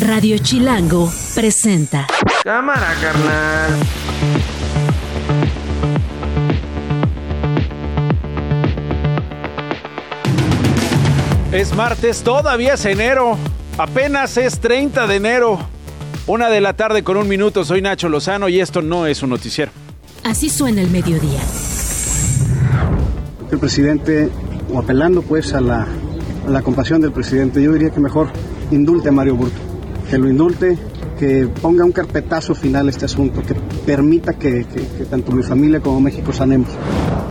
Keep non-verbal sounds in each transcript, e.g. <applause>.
Radio Chilango presenta. Cámara, carnal. Es martes, todavía es enero. Apenas es 30 de enero. Una de la tarde con un minuto. Soy Nacho Lozano y esto no es un noticiero. Así suena el mediodía. El presidente, o apelando pues a la, a la compasión del presidente, yo diría que mejor indulte a Mario Burto. Que lo indulte, que ponga un carpetazo final a este asunto, que permita que, tanto mi familia como México sanemos.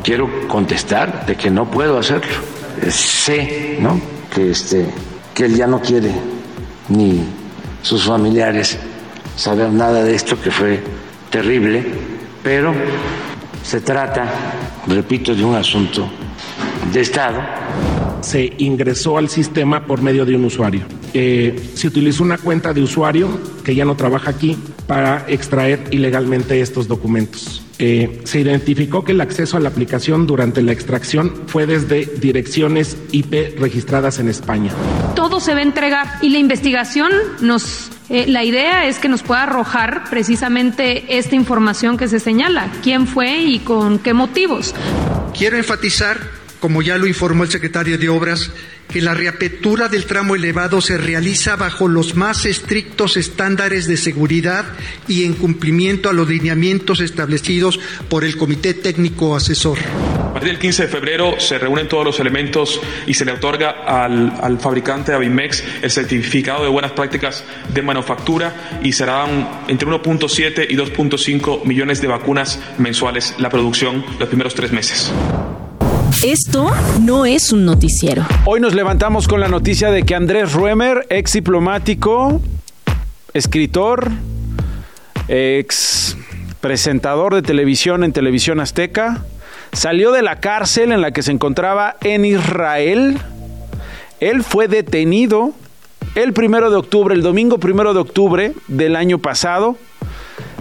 quiero contestar de que no puedo hacerlo. Eh, Sé, ¿no? Que este que él ya no quiere ni sus familiares saber nada de esto que fue terrible, pero se trata, repito, de un asunto de Estado. Se ingresó al sistema por medio de un usuario. Eh, se utilizó una cuenta de usuario que ya no trabaja aquí para extraer ilegalmente estos documentos. Eh, se identificó que el acceso a la aplicación durante la extracción fue desde direcciones IP registradas en España. todo se va a entregar y la investigación nos eh, la idea es que nos pueda arrojar precisamente esta información que se señala, quién fue y con qué motivos. Quiero enfatizar, como ya lo informó el secretario de Obras, que la reapertura del tramo elevado se realiza bajo los más estrictos estándares de seguridad y en cumplimiento a los lineamientos establecidos por el Comité Técnico Asesor. A partir del 15 de febrero se reúnen todos los elementos y se le otorga al, al fabricante Avimex el certificado de buenas prácticas de manufactura y serán entre 1.7 y 2.5 millones de vacunas mensuales la producción los primeros tres meses. Esto no es un noticiero. Hoy nos levantamos con la noticia de que Andrés Ruemer, ex diplomático, escritor, ex presentador de televisión en Televisión Azteca, salió de la cárcel en la que se encontraba en Israel. Él fue detenido el primero de octubre, el domingo primero de octubre del año pasado,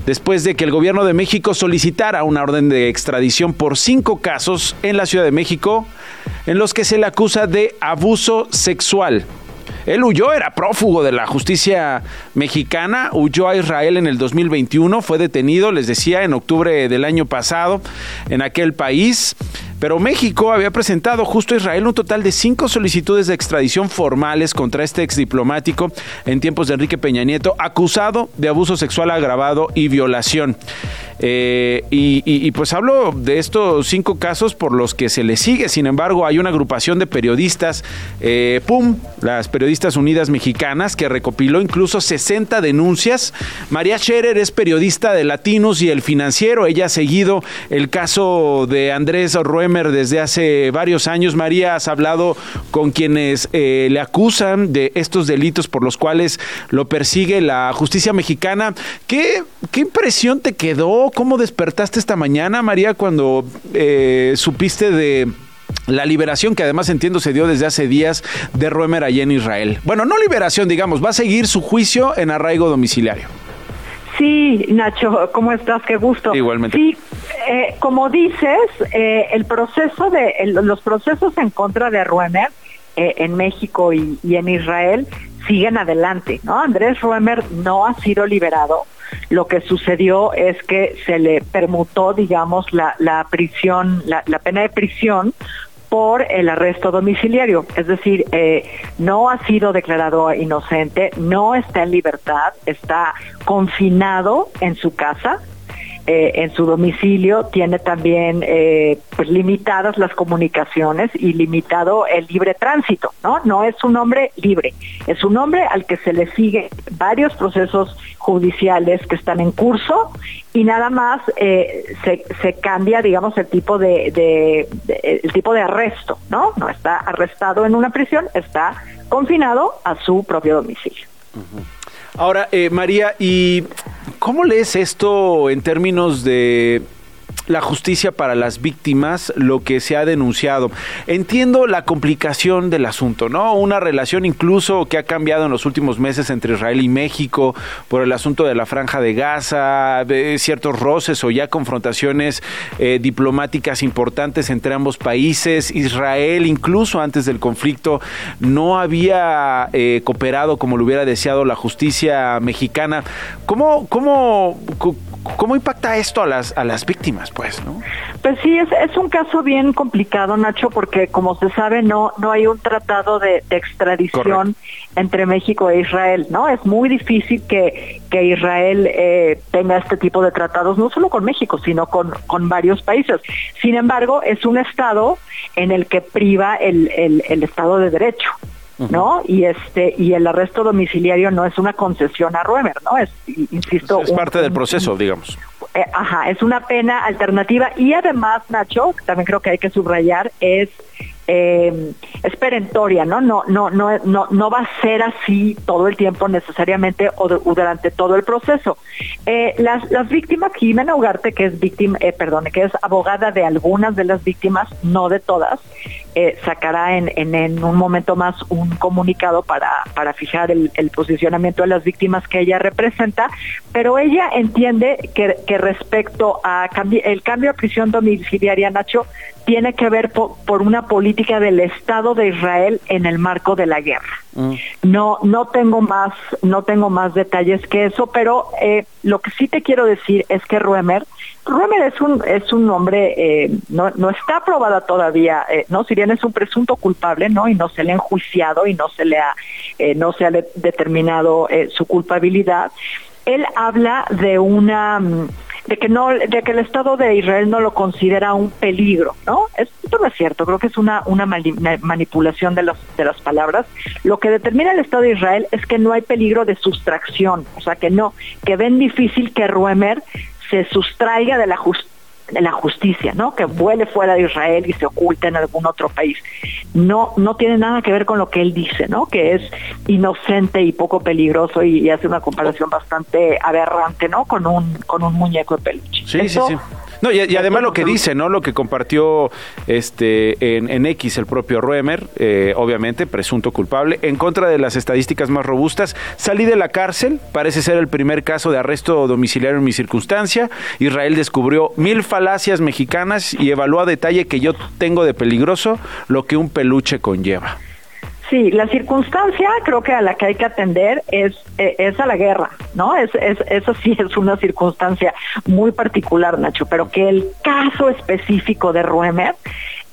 después de que el gobierno de México solicitara una orden de extradición por cinco casos en la Ciudad de México en los que se le acusa de abuso sexual. Él huyó, era prófugo de la justicia mexicana, huyó a Israel en el 2021, fue detenido, les decía, en octubre del año pasado en aquel país. Pero México había presentado justo a Israel un total de cinco solicitudes de extradición formales contra este exdiplomático en tiempos de Enrique Peña Nieto, acusado de abuso sexual agravado y violación. Eh, y, pues hablo de estos cinco casos por los que se le sigue. Sin embargo, hay una agrupación de periodistas, eh, PUM, las Periodistas Unidas Mexicanas, que recopiló incluso 60 denuncias. María Scherer es periodista de Latinos y El Financiero. Ella ha seguido el caso de Andrés Desde hace varios años. María, has hablado con quienes eh, le acusan de estos delitos por los cuales lo persigue la justicia mexicana. ¿Qué, qué impresión te quedó? ¿Cómo despertaste esta mañana, María, cuando eh, supiste de la liberación que además entiendo se dio desde hace días de Ruemer allá en Israel? Bueno, no liberación, digamos, va a seguir su juicio en arraigo domiciliario. Sí, Nacho, ¿cómo estás? Qué gusto. Igualmente. Sí, eh, como dices, eh, el proceso de los procesos en contra de Ruemer eh, en México y, en Israel siguen adelante, ¿no? Andrés Ruemer no ha sido liberado. Lo que sucedió es que se le permutó, digamos, la, prisión, la, pena de prisión por el arresto domiciliario. Es decir, no ha sido declarado inocente, no está en libertad, está confinado en su casa. Eh, en su domicilio tiene también eh, pues limitadas las comunicaciones y limitado el libre tránsito, ¿no? No es un hombre libre, es un hombre al que se le sigue varios procesos judiciales que están en curso y nada más eh, se, se cambia, digamos, el tipo de, de- de- el tipo de arresto, ¿no? No está arrestado en una prisión, está confinado a su propio domicilio. Ahora, eh, María, ¿y cómo lees esto en términos de la justicia para las víctimas, lo que se ha denunciado. Entiendo la complicación del asunto, ¿no? Una relación incluso que ha cambiado en los últimos meses entre Israel y México por el asunto de la franja de Gaza, ciertos roces o ya confrontaciones eh, diplomáticas importantes entre ambos países. Israel, incluso antes del conflicto, no había eh, cooperado como lo hubiera deseado la justicia mexicana. ¿Cómo, cómo, ¿Cómo impacta esto a las, a las víctimas, pues, no? Pues sí, es, es un caso bien complicado, Nacho, porque como se sabe, no, no hay un tratado de, extradición entre México e Israel, ¿no? Es muy difícil que, que Israel eh, tenga este tipo de tratados, no solo con México, sino con, con varios países. Sin embargo, es un Estado en el que priva el, el, el Estado de Derecho. ¿No? Y este y el arresto domiciliario no es una concesión a Ruemer, ¿no? Es insisto, es parte del proceso, digamos. Eh, ajá, es una pena alternativa y además, Nacho, también creo que hay que subrayar es eh, es perentoria, ¿no? No, no, no, no, no va a ser así todo el tiempo necesariamente o, durante todo el proceso. Eh, las, las víctimas, Jimena Ugarte, que es víctima, eh, perdón, que es abogada de algunas de las víctimas, no de todas, eh, sacará en, en, un momento más un comunicado para, para fijar el, el, posicionamiento de las víctimas que ella representa, pero ella entiende que, que respecto a el cambio a prisión domiciliaria, Nacho, tiene que ver por, una política del Estado de Israel en el marco de la guerra. Mm. No, no tengo más, no tengo más detalles que eso, pero eh, lo que sí te quiero decir es que Ruemer, Ruemer es un, es un hombre, eh, no, no está aprobada todavía, eh, no, si bien es un presunto culpable, no, y no se le ha enjuiciado y no se le ha, no se ha determinado su culpabilidad. Él habla de una mm, de que no de que el Estado de Israel no lo considera un peligro, ¿no? Esto no es cierto, creo que es una una manipulación de los de las palabras. Lo que determina el Estado de Israel es que no hay peligro de sustracción, o sea, que no que ven difícil que Ruemer se sustraiga de la justicia de la justicia, ¿no? Que vuele fuera de Israel y se oculta en algún otro país. No, no tiene nada que ver con lo que él dice, ¿no? Que es inocente y poco peligroso y, hace una comparación bastante aberrante, ¿no? Con un, con un muñeco de peluche. Sí, sí, sí. No, y, además lo que dice, ¿no? Lo que compartió este en, X el propio Ruemer, eh, obviamente, presunto culpable, en contra de las estadísticas más robustas. Salí de la cárcel, parece ser el primer caso de arresto domiciliario en mi circunstancia. Israel descubrió mil falacias mexicanas y evaluó a detalle que yo tengo de peligroso lo que un peluche conlleva. Sí, la circunstancia creo que a la que hay que atender es, eh, es a la guerra, ¿no? Es, es, eso sí <laughs> es una circunstancia muy particular, Nacho, pero que el caso específico de Ruemer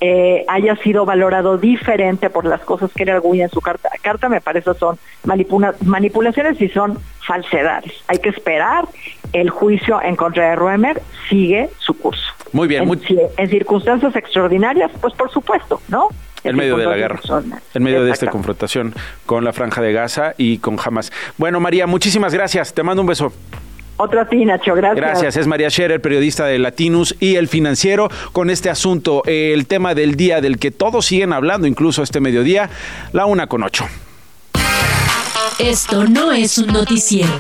eh, haya sido valorado diferente por las cosas que él arguye en su carta, carta me parece son manipulaciones y son falsedades. Hay que esperar, el juicio en contra de Ruemer sigue su curso. Muy bien. En, en circunstancias extraordinarias, pues por supuesto, ¿no? En medio de la guerra, en medio de esta confrontación con la franja de Gaza y con Hamas. Bueno, María, muchísimas gracias. Te mando un beso. Otro a ti, Nacho, gracias. Gracias, es María Scherer, periodista de Latinus y el financiero, con este asunto, el tema del día del que todos siguen hablando, incluso este mediodía, la una con ocho. Esto no es un noticiero.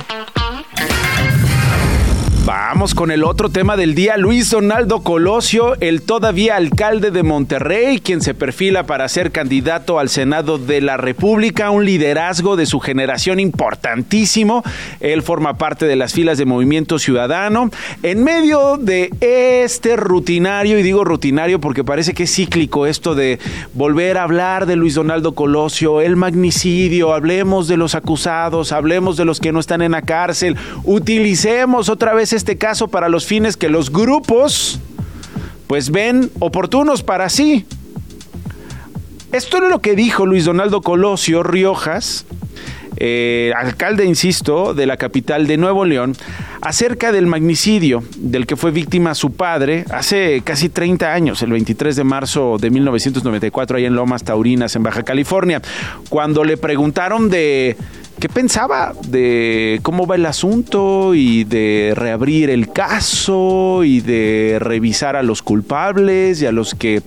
Vamos con el otro tema del día. Luis Donaldo Colosio, el todavía alcalde de Monterrey, quien se perfila para ser candidato al Senado de la República, un liderazgo de su generación importantísimo. Él forma parte de las filas de Movimiento Ciudadano. En medio de este rutinario, y digo rutinario porque parece que es cíclico esto de volver a hablar de Luis Donaldo Colosio, el magnicidio, hablemos de los acusados, hablemos de los que no están en la cárcel, utilicemos otra vez este caso para los fines que los grupos pues ven oportunos para sí. Esto es lo que dijo Luis Donaldo Colosio Riojas, eh, alcalde, insisto, de la capital de Nuevo León, acerca del magnicidio del que fue víctima su padre hace casi 30 años, el 23 de marzo de 1994, ahí en Lomas Taurinas, en Baja California, cuando le preguntaron de ¿Qué pensaba de cómo va el asunto y de reabrir el caso y de revisar a los culpables y a los que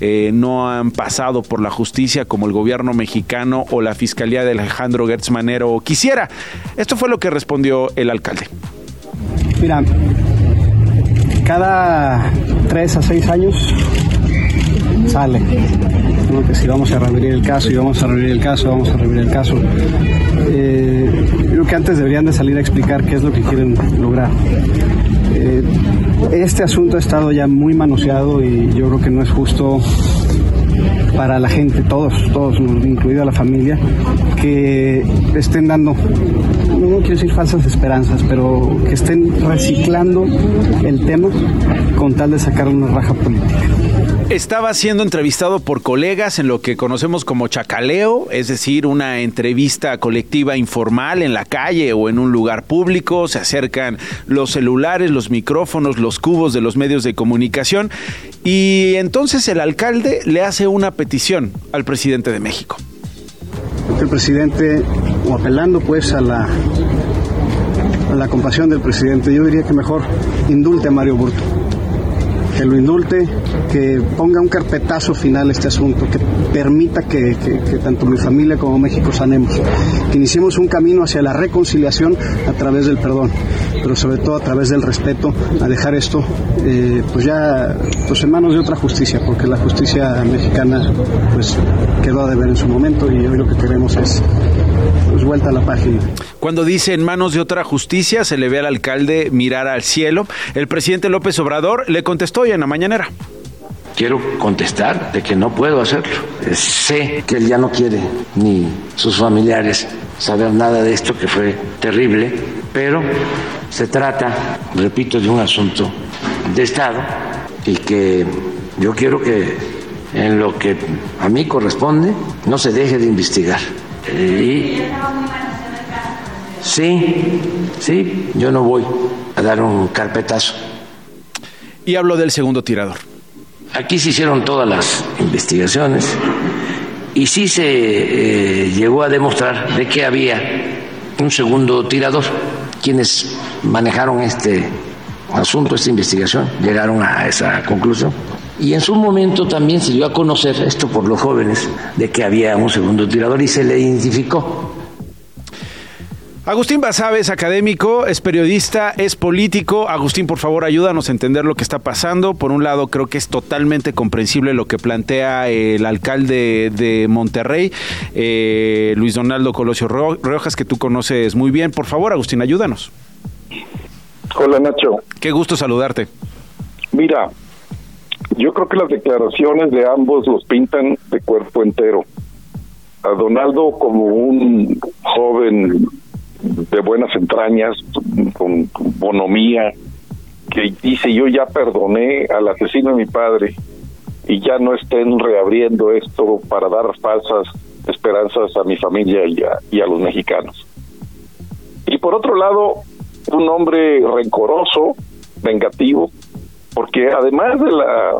eh, no han pasado por la justicia como el gobierno mexicano o la fiscalía de Alejandro Gertz Manero quisiera? Esto fue lo que respondió el alcalde. Mira, cada tres a seis años sale. Que si vamos a reabrir el caso y vamos a reabrir el caso, vamos a reabrir el caso. Eh, creo que antes deberían de salir a explicar qué es lo que quieren lograr. Eh, este asunto ha estado ya muy manoseado y yo creo que no es justo para la gente, todos, todos, incluida la familia, que estén dando, no quiero decir falsas esperanzas, pero que estén reciclando el tema con tal de sacar una raja política. Estaba siendo entrevistado por colegas en lo que conocemos como chacaleo, es decir, una entrevista colectiva informal en la calle o en un lugar público. Se acercan los celulares, los micrófonos, los cubos de los medios de comunicación y entonces el alcalde le hace una petición al presidente de México. El presidente, apelando pues a la, a la compasión del presidente, yo diría que mejor indulte a Mario Burto que lo indulte, que ponga un carpetazo final a este asunto, que permita que, tanto mi familia como México sanemos, que iniciemos un camino hacia la reconciliación a través del perdón, pero sobre todo a través del respeto, a dejar esto eh, pues ya pues en manos de otra justicia, porque la justicia mexicana pues quedó a deber en su momento y hoy lo que queremos es pues, vuelta a la página. Cuando dice en manos de otra justicia, se le ve al alcalde mirar al cielo. El presidente López Obrador le contestó en la mañanera. Quiero contestar de que no puedo hacerlo. Sé que él ya no quiere ni sus familiares saber nada de esto que fue terrible, pero se trata, repito, de un asunto de Estado y que yo quiero que en lo que a mí corresponde no se deje de investigar. Y Sí, sí, yo no voy a dar un carpetazo. Y hablo del segundo tirador. Aquí se hicieron todas las investigaciones y sí se eh, llegó a demostrar de que había un segundo tirador. Quienes manejaron este asunto, esta investigación, llegaron a esa conclusión. Y en su momento también se dio a conocer, esto por los jóvenes, de que había un segundo tirador y se le identificó. Agustín Basabe es académico, es periodista, es político. Agustín, por favor, ayúdanos a entender lo que está pasando. Por un lado, creo que es totalmente comprensible lo que plantea el alcalde de Monterrey, eh, Luis Donaldo Colosio Rojas, que tú conoces muy bien. Por favor, Agustín, ayúdanos. Hola, Nacho. Qué gusto saludarte. Mira, yo creo que las declaraciones de ambos los pintan de cuerpo entero. A Donaldo como un joven de buenas entrañas, con bonomía, que dice yo ya perdoné al asesino de mi padre y ya no estén reabriendo esto para dar falsas esperanzas a mi familia y a, los mexicanos. Y por otro lado, un hombre rencoroso, vengativo, porque además de la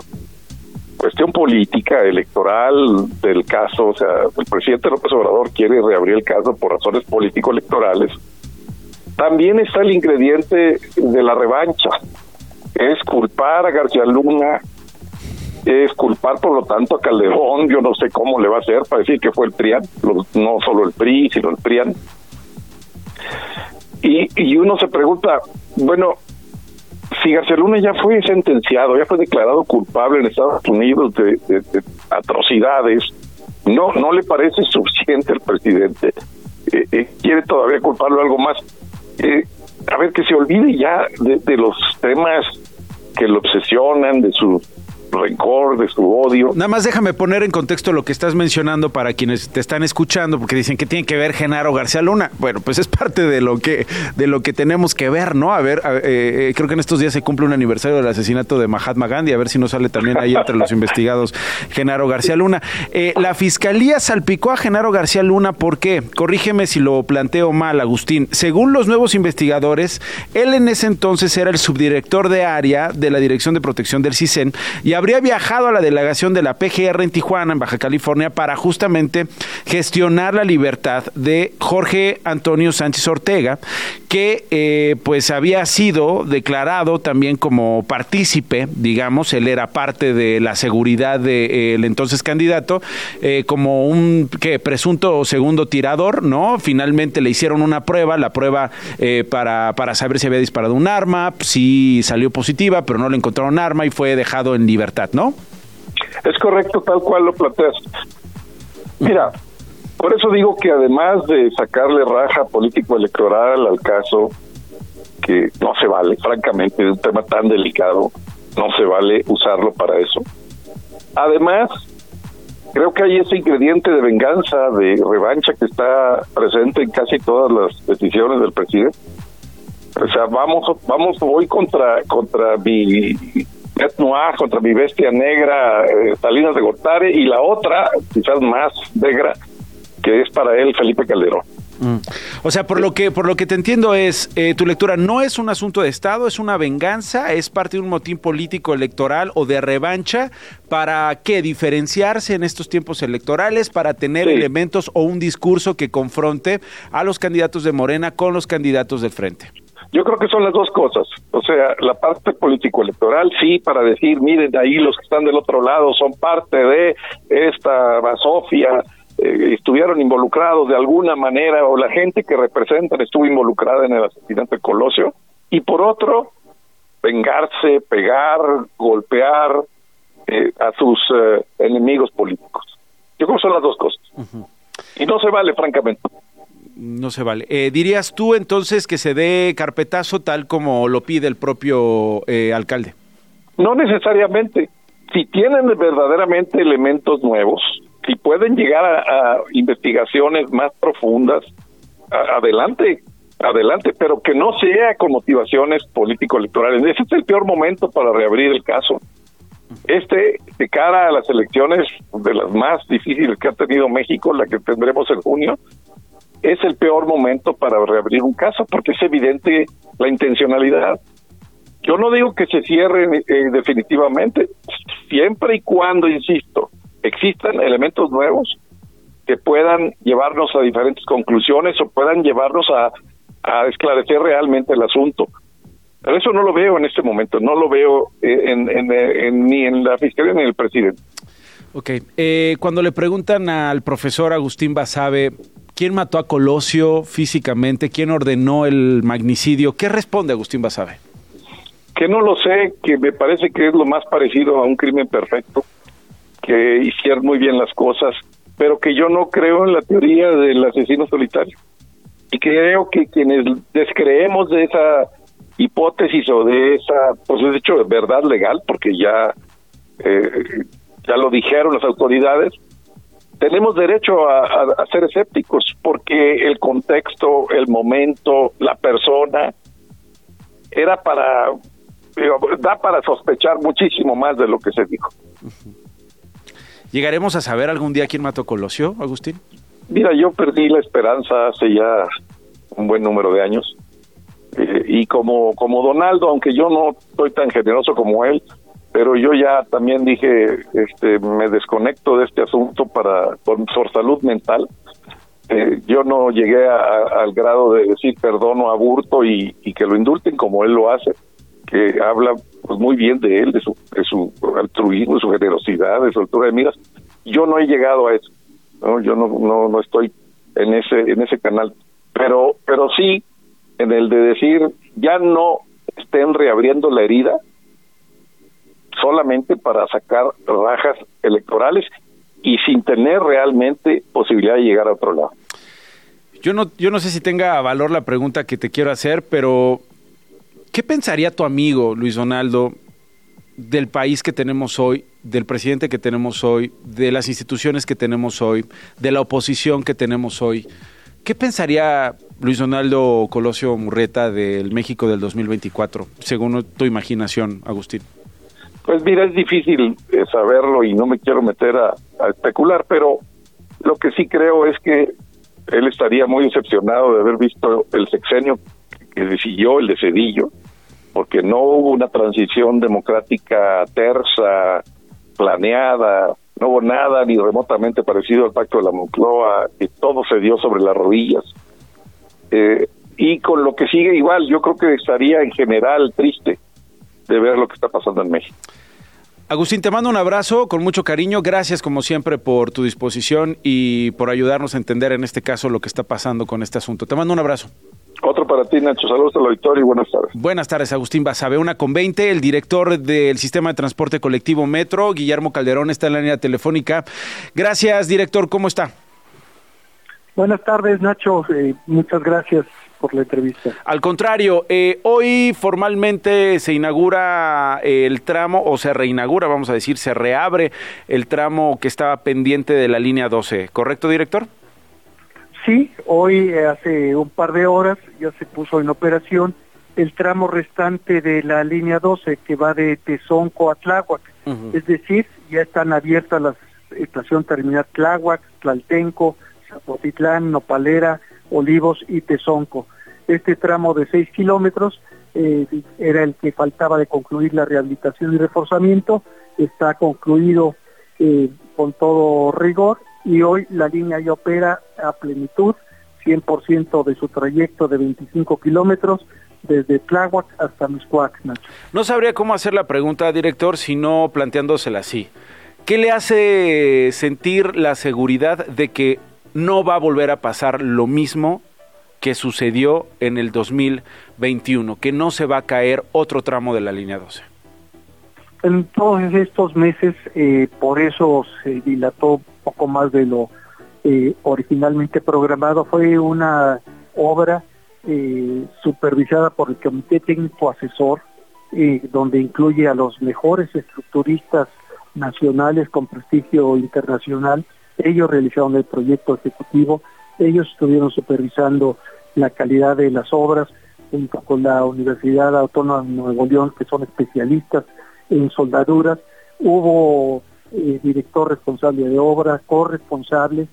cuestión política, electoral del caso, o sea, el presidente López Obrador quiere reabrir el caso por razones político-electorales, también está el ingrediente de la revancha, es culpar a García Luna, es culpar por lo tanto a Calderón, yo no sé cómo le va a hacer para decir que fue el PRIAN, no solo el PRI, sino el PRIAN. Y, y uno se pregunta, bueno, si García Luna ya fue sentenciado, ya fue declarado culpable en Estados Unidos de, atrocidades, no no le parece suficiente al presidente. Eh, eh, quiere todavía culparlo algo más. Eh, a ver, que se olvide ya de, de los temas que lo obsesionan, de su rencor, de su odio. Nada más déjame poner en contexto lo que estás mencionando para quienes te están escuchando, porque dicen que tiene que ver Genaro García Luna. Bueno, pues es parte de lo que de lo que tenemos que ver, ¿no? A ver, eh, creo que en estos días se cumple un aniversario del asesinato de Mahatma Gandhi, a ver si no sale también ahí entre los <laughs> investigados Genaro García Luna. Eh, la fiscalía salpicó a Genaro García Luna, ¿por qué? Corrígeme si lo planteo mal, Agustín. Según los nuevos investigadores, él en ese entonces era el subdirector de área de la Dirección de Protección del CISEN y habría viajado a la delegación de la PGR en Tijuana, en Baja California, para justamente gestionar la libertad de Jorge Antonio Sánchez Ortega, que eh, pues había sido declarado también como partícipe, digamos, él era parte de la seguridad del entonces candidato, eh, como un que presunto segundo tirador, ¿no? Finalmente le hicieron una prueba, la prueba eh, para, para saber si había disparado un arma, sí salió positiva, pero no le encontraron arma y fue dejado en libertad, ¿no? Es correcto, tal cual lo planteas. Mira, por eso digo que además de sacarle raja político-electoral al caso, que no se vale, francamente, de un tema tan delicado, no se vale usarlo para eso. Además, creo que hay ese ingrediente de venganza, de revancha que está presente en casi todas las decisiones del presidente. O sea, vamos, vamos, voy contra, contra mi et noir, contra mi bestia negra, eh, Salinas de Gortari, y la otra, quizás más negra, que es para él Felipe Calderón. Mm. O sea, por lo que por lo que te entiendo es eh, tu lectura no es un asunto de Estado, es una venganza, es parte de un motín político electoral o de revancha para qué diferenciarse en estos tiempos electorales, para tener elementos o un discurso que confronte a los candidatos de Morena con los candidatos del frente. Yo creo que son las dos cosas. O sea, la parte político-electoral, sí, para decir, miren, ahí los que están del otro lado son parte de esta basofia, eh, estuvieron involucrados de alguna manera, o la gente que representan estuvo involucrada en el asesinato de Colosio. Y por otro, vengarse, pegar, golpear eh, a sus eh, enemigos políticos. Yo creo que son las dos cosas. Y no se vale, francamente no se vale. Eh, ¿Dirías tú entonces que se dé carpetazo tal como lo pide el propio eh, alcalde? No necesariamente. Si tienen verdaderamente elementos nuevos, si pueden llegar a, investigaciones más profundas, adelante, adelante, pero que no sea con motivaciones político-electorales. Ese es el peor momento para reabrir el caso. Este, de cara a las elecciones de las más difíciles que ha tenido México, la que tendremos en junio, es el peor momento para reabrir un caso porque es evidente la intencionalidad. Yo no digo que se cierre eh, definitivamente, siempre y cuando, insisto, existan elementos nuevos que puedan llevarnos a diferentes conclusiones o puedan llevarnos a, esclarecer realmente el asunto. Pero eso no lo veo en este momento, no lo veo eh, en, ni en la Fiscalía ni en el presidente. Ok, eh, cuando le preguntan al profesor Agustín Basabe ¿Quién mató a Colosio físicamente? ¿Quién ordenó el magnicidio? ¿Qué responde Agustín Basabe? Que no lo sé, que me parece que es lo más parecido a un crimen perfecto, que hicieron muy bien las cosas, pero que yo no creo en la teoría del asesino solitario. Y creo que quienes descreemos de esa hipótesis o de esa, pues es hecho de verdad legal, porque ya, eh, ya lo dijeron las autoridades, tenemos derecho a, ser escépticos porque el contexto, el momento, la persona era para da para sospechar muchísimo más de lo que se dijo. ¿Llegaremos a saber algún día quién mató Colosio, Agustín? Mira, yo perdí la esperanza hace ya un buen número de años. Eh, y como, como Donaldo, aunque yo no soy tan generoso como él, pero yo ya también dije, este, me desconecto de este asunto para por, salud mental. Eh, yo no llegué al grado de decir perdono a Burto y, que lo indulten como él lo hace, que habla pues, muy bien de él, de su, de su altruismo, de su generosidad, de su altura de miras. Yo no he llegado a eso, ¿no? yo no, no, no estoy en ese, en ese canal, pero, pero sí en el de decir ya no estén reabriendo la herida, solamente para sacar rajas electorales y sin tener realmente posibilidad de llegar a otro lado. Yo no, yo no sé si tenga valor la pregunta que te quiero hacer, pero ¿qué pensaría tu amigo Luis Donaldo del país que tenemos hoy, del presidente que tenemos hoy, de las instituciones que tenemos hoy, de la oposición que tenemos hoy? ¿Qué pensaría Luis Donaldo Colosio Murreta del México del 2024, según tu imaginación, Agustín? Pues mira, es difícil eh, saberlo y no me quiero meter a, especular, pero lo que sí creo es que él estaría muy decepcionado de haber visto el sexenio que decidió el de Cedillo, porque no hubo una transición democrática tersa, planeada, no hubo nada ni remotamente parecido al pacto de la Moncloa, que todo se dio sobre las rodillas. Eh, y con lo que sigue igual, yo creo que estaría en general triste de ver lo que está pasando en México. Agustín, te mando un abrazo con mucho cariño. Gracias como siempre por tu disposición y por ayudarnos a entender en este caso lo que está pasando con este asunto. Te mando un abrazo. Otro para ti, Nacho. Saludos al auditorio y buenas tardes. Buenas tardes, Agustín Basabe, una con 20, el director del Sistema de Transporte Colectivo Metro, Guillermo Calderón, está en la línea telefónica. Gracias, director, ¿cómo está? Buenas tardes, Nacho. Eh, muchas gracias por la entrevista. Al contrario, eh, hoy formalmente se inaugura el tramo, o se reinaugura, vamos a decir, se reabre el tramo que estaba pendiente de la línea 12, ¿correcto, director? Sí, hoy eh, hace un par de horas ya se puso en operación el tramo restante de la línea 12 que va de Tezonco a Tláhuac. Es decir, ya están abiertas las estación terminal Tláhuac, Tlaltenco, Zapotitlán, Nopalera, Olivos y Tezonco. Este tramo de 6 kilómetros eh, era el que faltaba de concluir la rehabilitación y reforzamiento. Está concluido eh, con todo rigor y hoy la línea ya opera a plenitud, 100% de su trayecto de 25 kilómetros desde Tláhuac hasta Miscuac. No sabría cómo hacer la pregunta, director, sino planteándosela así. ¿Qué le hace sentir la seguridad de que no va a volver a pasar lo mismo que sucedió en el 2021, que no se va a caer otro tramo de la línea 12? En todos estos meses, eh, por eso se dilató poco más de lo eh, originalmente programado. Fue una obra eh, supervisada por el Comité Técnico Asesor, eh, donde incluye a los mejores estructuristas nacionales con prestigio internacional. Ellos realizaron el proyecto ejecutivo, ellos estuvieron supervisando la calidad de las obras junto con la Universidad Autónoma de Nuevo León, que son especialistas en soldaduras. Hubo eh, director responsable de obra, corresponsable,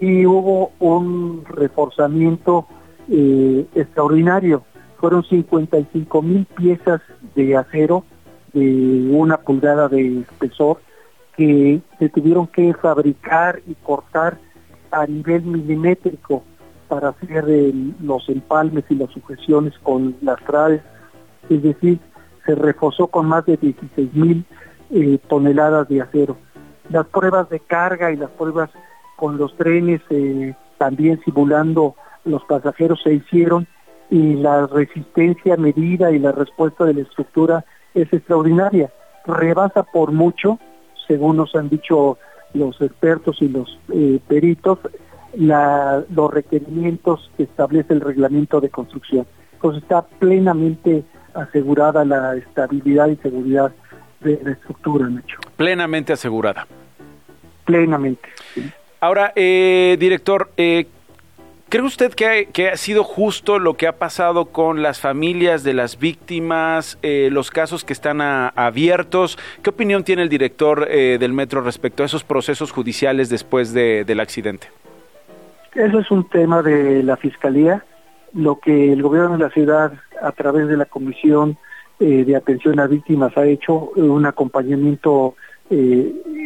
y hubo un reforzamiento eh, extraordinario. Fueron 55 mil piezas de acero de una pulgada de espesor que se tuvieron que fabricar y cortar a nivel milimétrico para hacer los empalmes y las sujeciones con las traves. Es decir, se reforzó con más de 16 mil eh, toneladas de acero. Las pruebas de carga y las pruebas con los trenes eh, también simulando los pasajeros se hicieron y la resistencia medida y la respuesta de la estructura es extraordinaria. Rebasa por mucho, según nos han dicho los expertos y los eh, peritos, los requerimientos que establece el reglamento de construcción. Pues está plenamente asegurada la estabilidad y seguridad de la estructura, Nacho. Plenamente asegurada. Plenamente. Ahora, eh, director, eh, ¿cree usted que, ha sido justo lo que ha pasado con las familias de las víctimas, eh, los casos que están abiertos? ¿Qué opinión tiene el director eh, del metro respecto a esos procesos judiciales después del accidente? Eso es un tema de la Fiscalía. Lo que el gobierno de la ciudad, a través de la Comisión eh, de atención a víctimas ha hecho un acompañamiento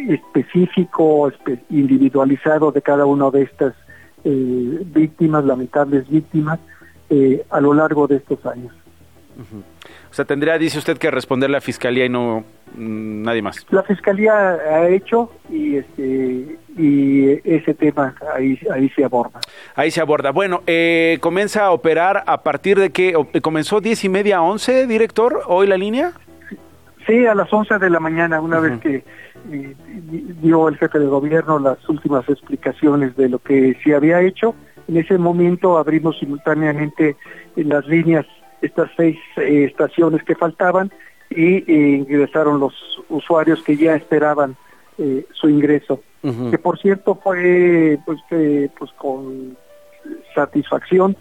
específico, individualizado de cada una de estas eh, víctimas, lamentables víctimas, a lo largo de estos años. O sea, tendría, dice usted, que responder la fiscalía y no mm, nadie más. La fiscalía ha hecho y este y ese tema ahí ahí se aborda. Ahí se aborda. Bueno, eh, comienza a operar a partir de que comenzó diez y media a once, director, hoy la línea. Sí, a las once de la mañana, una vez que eh, dio el jefe de gobierno las últimas explicaciones de lo que se había hecho. En ese momento abrimos simultáneamente las líneas estas seis eh, estaciones que faltaban y eh, ingresaron los usuarios que ya esperaban eh, su ingreso. Que por cierto fue pues, pues con satisfacción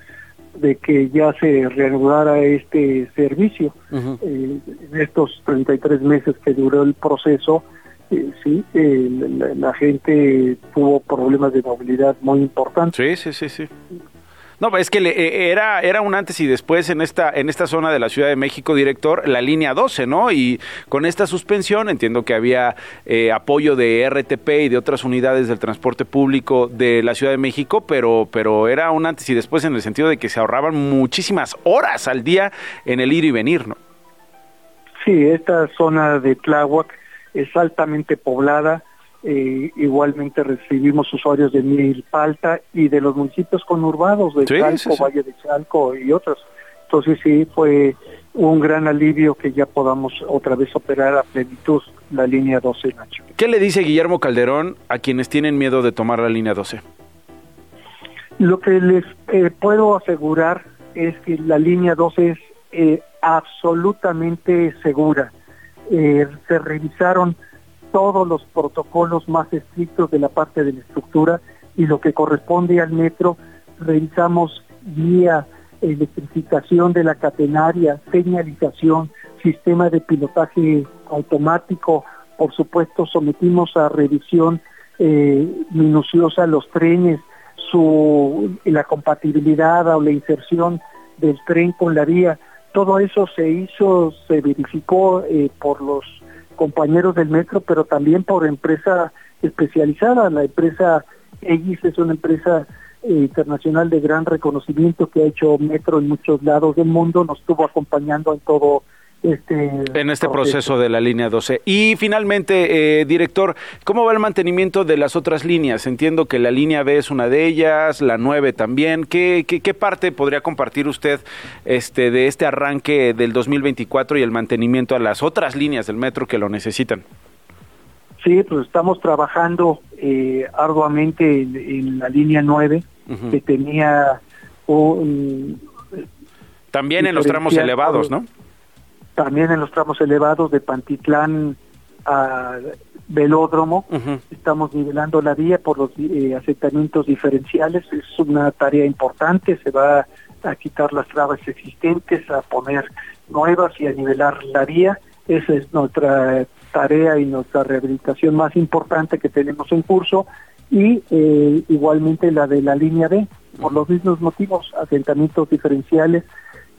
de que ya se reanudara este servicio. en estos 33 meses que duró el proceso, sí, la, la, gente tuvo problemas de movilidad muy importantes. Sí, sí, sí, sí. No, es que le, eh, era, era un antes y después en esta, en esta zona de la Ciudad de México, director, la línea 12, ¿no? Y con esta suspensión entiendo que había eh, apoyo de RTP y de otras unidades del transporte público de la Ciudad de México, pero, pero era un antes y después en el sentido de que se ahorraban muchísimas horas al día en el ir y venir, ¿no? Sí, esta zona de Tláhuac es altamente poblada, eh, igualmente recibimos usuarios de Milpalta y de los municipios conurbados de Chalco, Valle de Chalco y otros. Entonces sí, fue un gran alivio que ya podamos otra vez operar a plenitud la línea 12, Nacho. ¿Qué le dice Guillermo Calderón a quienes tienen miedo de tomar la línea 12? Lo que les eh, puedo asegurar es que la línea 12 es eh, absolutamente segura. se revisaron todos los protocolos más estrictos de la parte de la estructura y lo que corresponde al metro, revisamos vía electrificación de la catenaria, señalización, sistema de pilotaje automático, por supuesto sometimos a revisión eh, minuciosa los trenes, su la compatibilidad o la inserción del tren con la vía, todo eso se hizo, se verificó eh, por los compañeros del metro, pero también por empresa especializada. La empresa EGIS es una empresa eh, internacional de gran reconocimiento que ha hecho metro en muchos lados del mundo, nos estuvo acompañando en todo este en este proceso. de la línea 12. Y finalmente, eh, director, ¿cómo va el mantenimiento de las otras líneas? Entiendo que la línea B es una de ellas, la 9 también. ¿Qué, qué, qué parte podría compartir usted este, de este arranque del 2024 y el mantenimiento a las otras líneas del metro que lo necesitan? Sí, pues estamos trabajando eh, arduamente en, la línea 9, que tenía un... También en los tramos elevados, ¿no? También en los tramos elevados de Pantitlán a Velódromo. Estamos nivelando la vía por los eh, asentamientos diferenciales. Es una tarea importante. Se va a quitar las trabas existentes, a poner nuevas y a nivelar la vía. Esa es nuestra tarea y nuestra rehabilitación más importante que tenemos en curso. Y eh, igualmente la de la línea B, por los mismos motivos, asentamientos diferenciales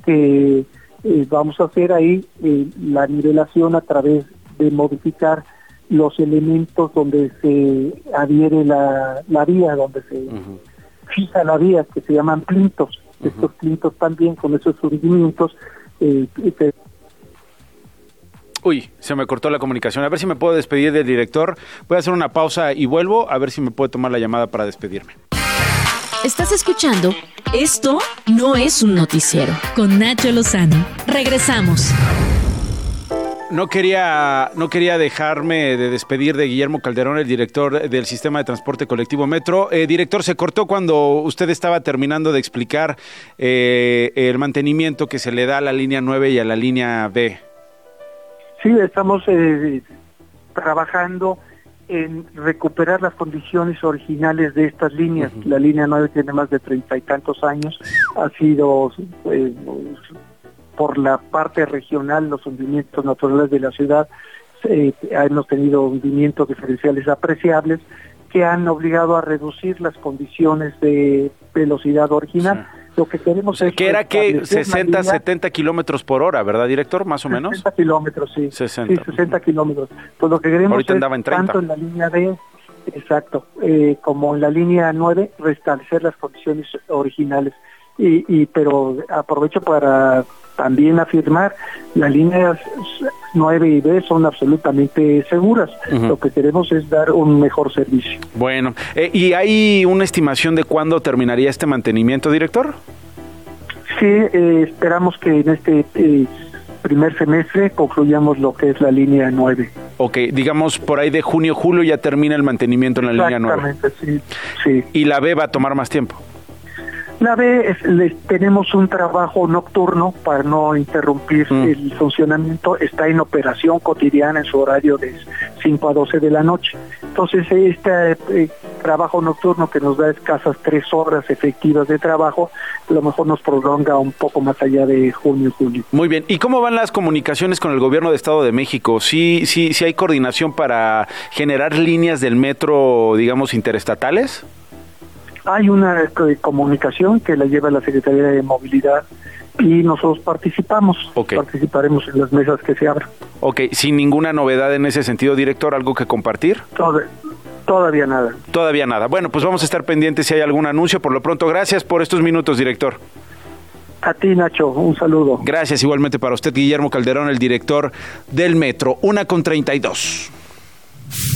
que eh, vamos a hacer ahí eh, la nivelación a través de modificar los elementos donde se adhiere la, la vía, donde se fija la vía, que se llaman plintos. Estos plintos también con esos surgimientos. Eh, Uy, se me cortó la comunicación. A ver si me puedo despedir del director. Voy a hacer una pausa y vuelvo a ver si me puede tomar la llamada para despedirme. Estás escuchando Esto no es un noticiero con Nacho Lozano. Regresamos. No quería, no quería dejarme de despedir de Guillermo Calderón, el director del Sistema de Transporte Colectivo Metro. Eh, director, se cortó cuando usted estaba terminando de explicar eh, el mantenimiento que se le da a la línea 9 y a la línea B. Sí, estamos eh, trabajando en recuperar las condiciones originales de estas líneas. La línea 9 tiene más de treinta y tantos años, ha sido eh, por la parte regional, los hundimientos naturales de la ciudad, eh, hemos tenido hundimientos diferenciales apreciables que han obligado a reducir las condiciones de velocidad original. Lo que queremos es que era que 60, 70 kilómetros por hora, ¿verdad, director? Más o menos. 60 kilómetros, sí. 60. Sí, 60 kilómetros. Pues lo que queremos es, tanto en la línea D, exacto, eh, como en la línea 9, restablecer las condiciones originales. Y, y pero aprovecho para también afirmar, las líneas 9 y B son absolutamente seguras. Lo que queremos es dar un mejor servicio. Bueno, eh, ¿y hay una estimación de cuándo terminaría este mantenimiento, director? Sí, eh, esperamos que en este eh, primer semestre concluyamos lo que es la línea 9. Ok, digamos por ahí de junio, julio ya termina el mantenimiento en la línea 9. Exactamente, sí, sí. ¿Y la B va a tomar más tiempo? La B, es, tenemos un trabajo nocturno para no interrumpir mm. el funcionamiento. Está en operación cotidiana en su horario de 5 a 12 de la noche. Entonces, este eh, trabajo nocturno que nos da escasas tres horas efectivas de trabajo, a lo mejor nos prolonga un poco más allá de junio y julio. Muy bien. ¿Y cómo van las comunicaciones con el gobierno de Estado de México? ¿Sí, sí, sí hay coordinación para generar líneas del metro, digamos, interestatales? Hay una eh, comunicación que la lleva la Secretaría de Movilidad y nosotros participamos, participaremos en las mesas que se abran. Ok, sin ninguna novedad en ese sentido, director, ¿algo que compartir? todavía nada. Todavía nada. Bueno, pues vamos a estar pendientes si hay algún anuncio. Por lo pronto, gracias por estos minutos, director. A ti, Nacho, un saludo. Gracias igualmente para usted, Guillermo Calderón, el director del Metro. Una con treinta y dos.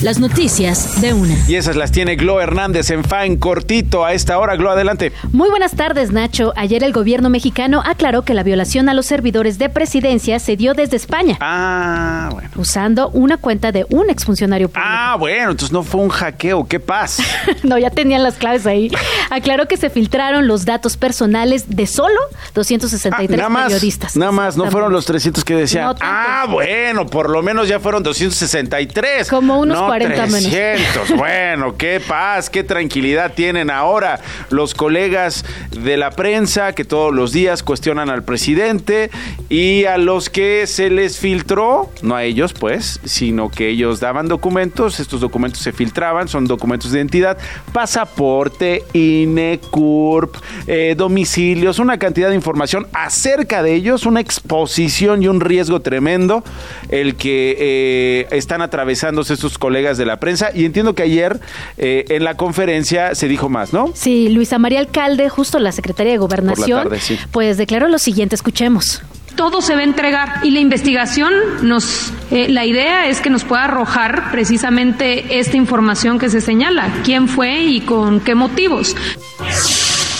Las noticias de una. Y esas las tiene Glo Hernández en Fan cortito a esta hora. Glo, adelante. Muy buenas tardes, Nacho. Ayer el gobierno mexicano aclaró que la violación a los servidores de presidencia se dio desde España. Ah, bueno. Usando una cuenta de un exfuncionario público. Ah, bueno, entonces no fue un hackeo. ¿Qué pasa? <laughs> no, ya tenían las claves ahí. Aclaró que se filtraron los datos personales de solo 263 ah, nada periodistas. nada más, no fueron los 300 que decían. ah, bueno, por lo menos ya fueron 263. Como unos 40 menos. <laughs> Bueno, qué paz, qué tranquilidad tienen ahora los colegas de la prensa que todos los días cuestionan al presidente y a los que se les filtró, no a ellos pues, sino que ellos daban documentos, estos documentos se filtraban, son documentos de identidad, pasaporte, INE, CURP, eh, domicilios, una cantidad de información acerca de ellos, una exposición y un riesgo tremendo el que eh, están atravesándose estos colegas de la prensa. Y entiendo que ayer eh, en la conferencia se dijo más, ¿no? Sí, Luisa María Alcalde, justo la secretaria de Gobernación, pues declaró lo siguiente, escuchemos todo se va a entregar y la investigación nos eh, la idea es que nos pueda arrojar precisamente esta información que se señala quién fue y con qué motivos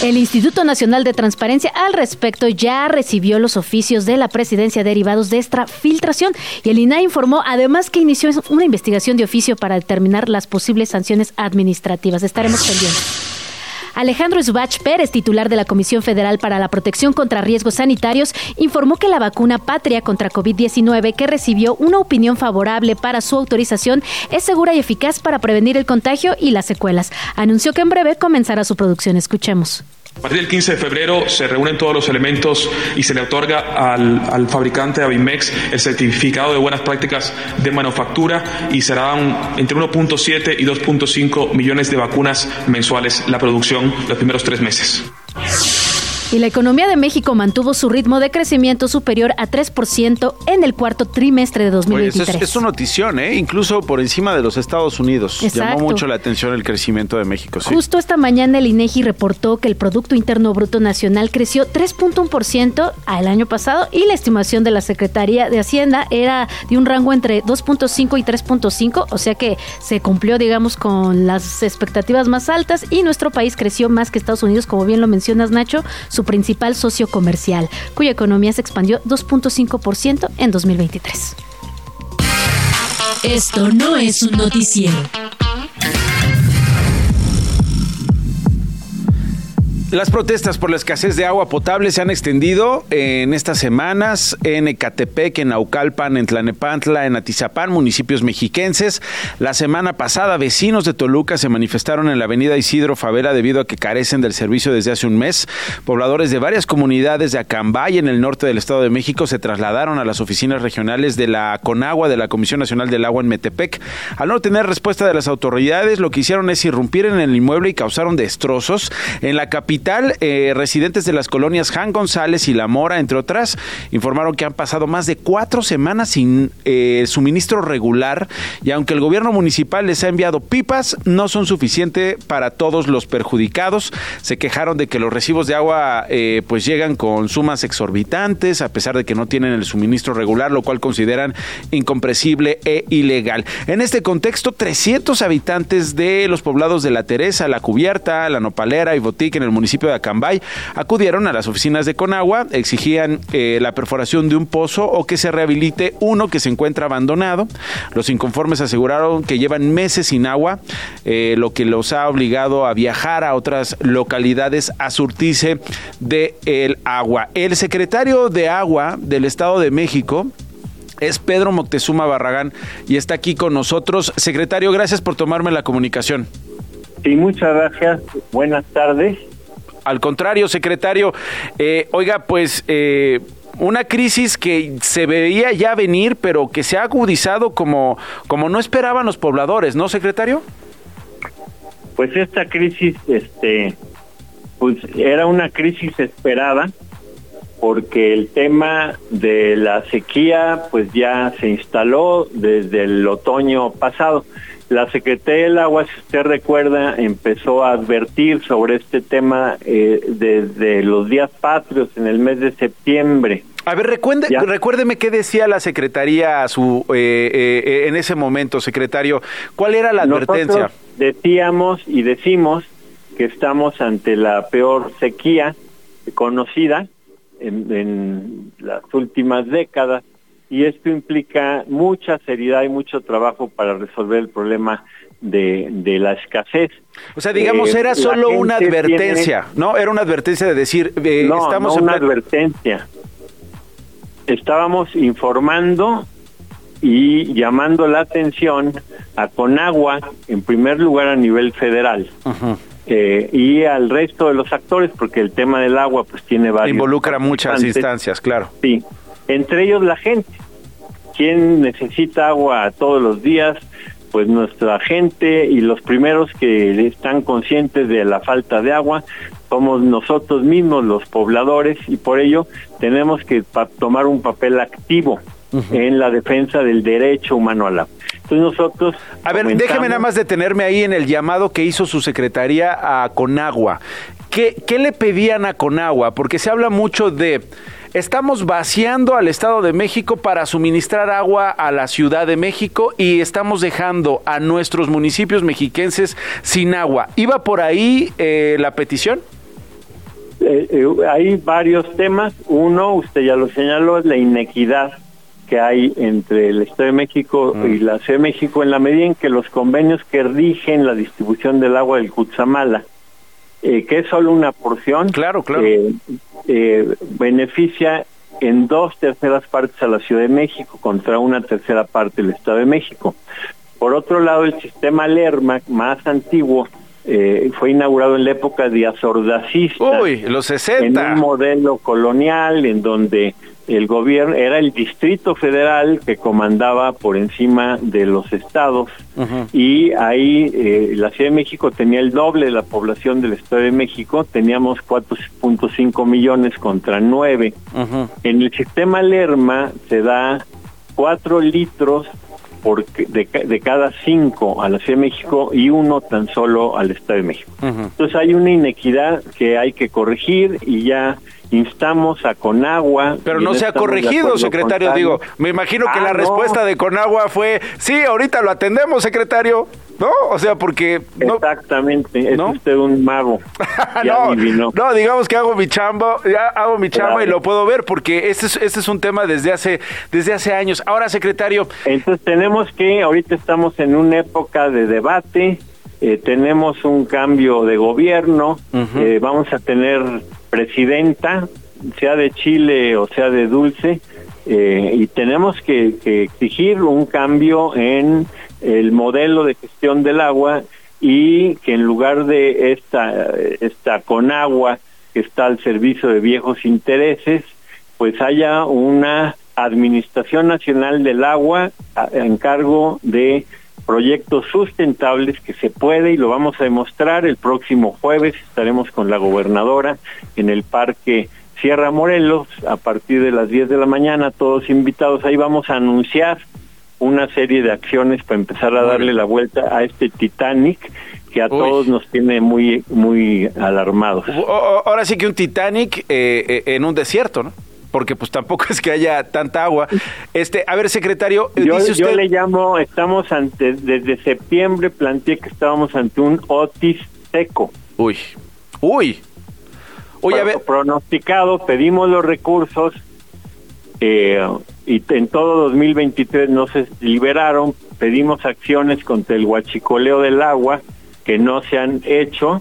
el Instituto Nacional de Transparencia al respecto ya recibió los oficios de la presidencia derivados de esta filtración y el INAI informó además que inició una investigación de oficio para determinar las posibles sanciones administrativas. Estaremos pendientes. Alejandro Zubach Pérez, titular de la Comisión Federal para la Protección contra Riesgos Sanitarios, informó que la vacuna Patria contra COVID-19, que recibió una opinión favorable para su autorización, es segura y eficaz para prevenir el contagio y las secuelas. Anunció que en breve comenzará su producción. Escuchemos. A partir del 15 de febrero se reúnen todos los elementos y se le otorga al, al fabricante Avimex el certificado de buenas prácticas de manufactura y serán entre 1.7 y 2.5 millones de vacunas mensuales la producción los primeros tres meses. Y la economía de México mantuvo su ritmo de crecimiento superior a 3% en el cuarto trimestre de 2023. es, una notición, ¿eh? Incluso por encima de los Estados Unidos. Llamó mucho la atención el crecimiento de México. Justo esta mañana el INEGI reportó que el Producto Interno Bruto Nacional creció 3.1% al año pasado y la estimación de la Secretaría de Hacienda era de un rango entre 2.5 y 3.5, o sea que se cumplió, digamos, con las expectativas más altas y nuestro país creció más que Estados Unidos, como bien lo mencionas, Nacho. Su principal socio comercial, cuya economía se expandió 2.5% en 2023. Esto no es un noticiero. Las protestas por la escasez de agua potable se han extendido en estas semanas en Ecatepec, en Naucalpan, en Tlanepantla, en Atizapán, municipios mexiquenses. La semana pasada, vecinos de Toluca se manifestaron en la avenida Isidro Favela debido a que carecen del servicio desde hace un mes. Pobladores de varias comunidades de Acambay, en el norte del Estado de México, se trasladaron a las oficinas regionales de la CONAGUA, de la Comisión Nacional del Agua en Metepec. Al no tener respuesta de las autoridades, lo que hicieron es irrumpir en el inmueble y causaron destrozos en la capital eh, residentes de las colonias Jan González y La Mora, entre otras, informaron que han pasado más de cuatro semanas sin eh, suministro regular y aunque el gobierno municipal les ha enviado pipas, no son suficientes para todos los perjudicados. Se quejaron de que los recibos de agua eh, pues llegan con sumas exorbitantes a pesar de que no tienen el suministro regular, lo cual consideran incomprensible e ilegal. En este contexto, 300 habitantes de los poblados de La Teresa, La Cubierta, La Nopalera y Botique en el municipio de Acambay acudieron a las oficinas de Conagua, exigían eh, la perforación de un pozo o que se rehabilite uno que se encuentra abandonado. Los inconformes aseguraron que llevan meses sin agua, eh, lo que los ha obligado a viajar a otras localidades a surtirse de el agua. El secretario de Agua del Estado de México, es Pedro Moctezuma Barragán y está aquí con nosotros. Secretario, gracias por tomarme la comunicación. Sí, muchas gracias. Buenas tardes. Al contrario, secretario, eh, oiga, pues eh, una crisis que se veía ya venir, pero que se ha agudizado como, como no esperaban los pobladores, ¿no, secretario? Pues esta crisis, este, pues era una crisis esperada porque el tema de la sequía pues ya se instaló desde el otoño pasado. La Secretaría del Agua, si usted recuerda, empezó a advertir sobre este tema eh, desde los días patrios en el mes de septiembre. A ver, recuerde, recuérdeme qué decía la Secretaría su, eh, eh, en ese momento, secretario. ¿Cuál era la advertencia? decíamos y decimos que estamos ante la peor sequía conocida en, en las últimas décadas y esto implica mucha seriedad y mucho trabajo para resolver el problema de, de la escasez. O sea, digamos, Eh, era solo una advertencia, ¿no? Era una advertencia de decir, eh, no, estamos no en una plan- advertencia. Estábamos informando y llamando la atención a Conagua, en primer lugar a nivel federal, eh, y al resto de los actores, porque el tema del agua pues tiene varios. Involucra muchas instancias, claro. Sí, entre ellos la gente. ¿Quién necesita agua todos los días? Pues nuestra gente y los primeros que están conscientes de la falta de agua somos nosotros mismos, los pobladores, y por ello tenemos que tomar un papel activo en la defensa del derecho humano al agua. Entonces nosotros... A ver, déjeme nada más detenerme ahí en el llamado que hizo su secretaría a Conagua. ¿Qué, qué le pedían a Conagua? Porque se habla mucho de... Estamos vaciando al Estado de México para suministrar agua a la Ciudad de México y estamos dejando a nuestros municipios mexiquenses sin agua. ¿Iba por ahí eh, la petición? Eh, eh, hay varios temas. Uno, usted ya lo señaló, es la inequidad que hay entre el Estado de México y la Ciudad de México en la medida en que los convenios que rigen la distribución del agua del Cutzamala, eh, que es solo una porción, claro, claro. eh, eh, beneficia en dos terceras partes a la Ciudad de México contra una tercera parte del Estado de México. Por otro lado, el sistema Lerma, más antiguo, eh, fue inaugurado en la época de Azordacista. Uy, los En 60. un modelo colonial en donde el gobierno era el Distrito Federal que comandaba por encima de los estados. Y ahí eh, la Ciudad de México tenía el doble de la población del Estado de México, teníamos 4.5 millones contra 9. En el sistema Lerma se da 4 litros por, de, de cada 5 a la Ciudad de México y uno tan solo al Estado de México. Entonces hay una inequidad que hay que corregir y ya instamos a Conagua. Pero no se ha corregido, secretario. Digo, me imagino que Ah, la no. respuesta de Conagua fue, sí, ahorita lo atendemos, secretario. ¿No? O sea, porque... No, Exactamente, es ¿No? usted un mago. <laughs> No, digamos que hago mi chamba, ya hago mi chamba Claro. y lo puedo ver porque este es, este es un tema desde hace, desde hace años. Ahora, secretario, Entonces tenemos que, ahorita estamos en una época de debate, eh, tenemos un cambio de gobierno, eh, vamos a tener presidenta, sea de Chile o sea de Dulce, eh, y tenemos que, que exigir un cambio en el modelo de gestión del agua y que en lugar de esta, esta Conagua que está al servicio de viejos intereses, pues haya una Administración Nacional del Agua a- en cargo de proyectos sustentables que se puede y lo vamos a demostrar el próximo jueves estaremos con la gobernadora en el parque Sierra Morelos a partir de las 10 de la mañana todos invitados ahí vamos a anunciar una serie de acciones para empezar a darle la vuelta a este Titanic que a todos nos tiene muy muy alarmados. ahora sí que un Titanic eh, eh, en un desierto, ¿no? Porque pues tampoco <laughs> es que haya tanta agua. Este, a ver, secretario, eh, Yo, dice yo usted... le llamo, estamos ante, desde septiembre planteé que estábamos ante un Otis seco. Uy, uy. Oye, a ver, pronosticado, pedimos los recursos eh, y en todo 2023 no se liberaron, pedimos acciones contra el huachicoleo del agua que no se han hecho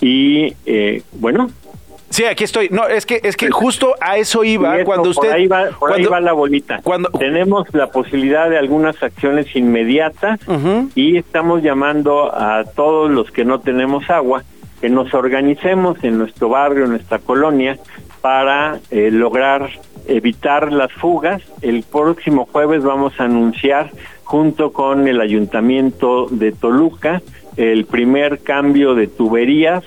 y eh, bueno, Sí, aquí estoy. No, es que es que justo a eso iba eso, cuando usted por ahí va, por ahí cuando- va la bolita. Tenemos la posibilidad de algunas acciones inmediatas y estamos llamando a todos los que no tenemos agua que nos organicemos en nuestro barrio, en nuestra colonia, para eh, lograr evitar las fugas. El próximo jueves vamos a anunciar junto con el ayuntamiento de Toluca el primer cambio de tuberías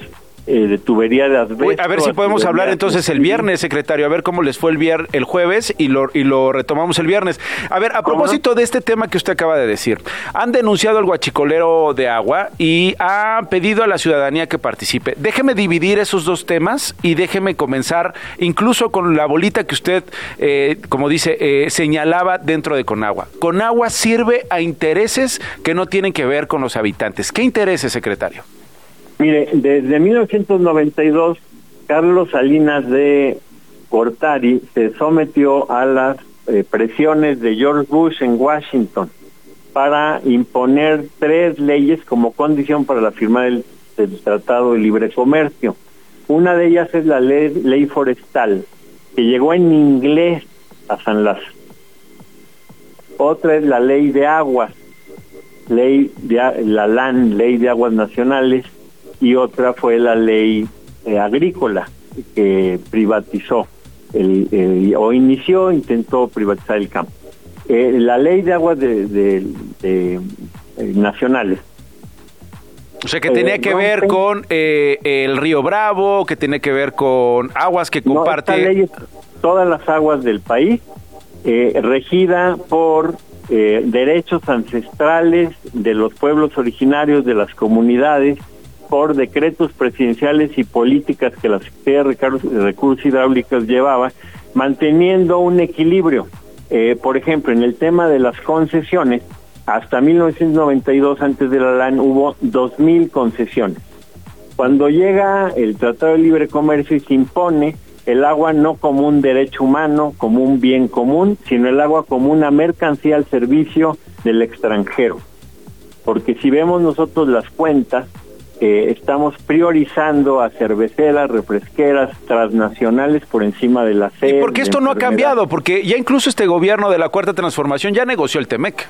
eh, de tubería de asbesto. A ver si podemos hablar entonces el viernes, secretario, a ver cómo les fue el vier el jueves y lo, y lo retomamos el viernes. A ver, a propósito de este tema que usted acaba de decir, han denunciado el guachicolero de agua y ha pedido a la ciudadanía que participe. Déjeme dividir esos dos temas y déjeme comenzar incluso con la bolita que usted, eh, como dice, eh, señalaba dentro de Conagua. Conagua sirve a intereses que no tienen que ver con los habitantes. ¿Qué intereses, secretario? Mire, desde 1992, Carlos Salinas de Cortari se sometió a las eh, presiones de George Bush en Washington para imponer tres leyes como condición para la firma del, Tratado de Libre Comercio. Una de ellas es la ley, forestal, que llegó en inglés a San Las. Otra es la ley de aguas, ley la LAN, ley de aguas nacionales, y otra fue la ley eh, agrícola que privatizó el, o inició, intentó privatizar el campo. Eh, la ley de aguas de, eh, nacionales. O sea, que tenía que ver con el río Bravo, que tiene que ver con aguas que comparte... todas las aguas del país, regida por derechos ancestrales de los pueblos originarios de las comunidades, por decretos presidenciales y políticas que la Secretaría de Recursos Hidráulicos llevaba, manteniendo un equilibrio. Eh, por ejemplo, en el tema de las concesiones, hasta 1992, antes de la LAN, hubo 2.000 concesiones. Cuando llega el Tratado de Libre Comercio y se impone el agua no como un derecho humano, como un bien común, sino el agua como una mercancía al servicio del extranjero. Porque si vemos nosotros las cuentas, estamos priorizando a cerveceras, refresqueras, transnacionales por encima de la sed. ¿Y por qué esto no ha cambiado? Porque ya incluso este gobierno de la Cuarta Transformación ya negoció el TEMEC.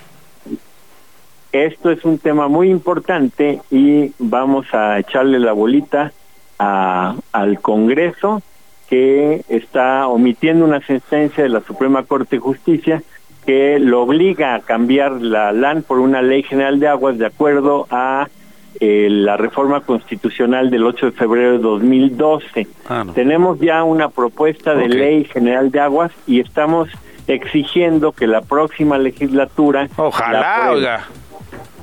Esto es un tema muy importante y vamos a echarle la bolita al Congreso que está omitiendo una sentencia de la Suprema Corte de Justicia que lo obliga a cambiar la LAN por una ley general de aguas de acuerdo a eh, la reforma constitucional del 8 de febrero de 2012. Ah, Tenemos ya una propuesta de ley general de aguas y estamos exigiendo que la próxima legislatura... Ojalá.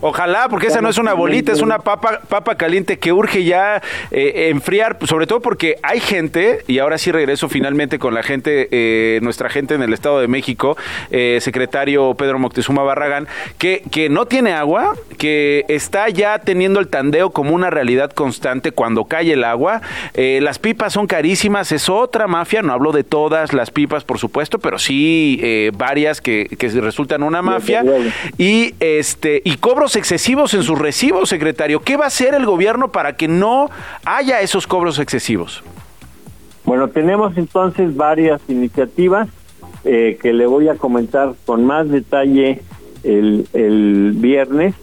Ojalá, porque esa no es una bolita, es una papa, papa caliente que urge ya eh, enfriar, sobre todo porque hay gente, y ahora sí regreso finalmente con la gente, eh, nuestra gente en el Estado de México, eh, secretario Pedro Moctezuma Barragán, que, que no tiene agua, que está ya teniendo el tandeo como una realidad constante cuando cae el agua. las pipas son carísimas, es otra mafia, no hablo de todas las pipas, por supuesto, pero sí varias que, que resultan una mafia. Y este, y cobros excesivos en sus recibos, secretario. ¿Qué va a hacer el gobierno para que no haya esos cobros excesivos? Bueno, tenemos entonces varias iniciativas eh, que le voy a comentar con más detalle el, viernes,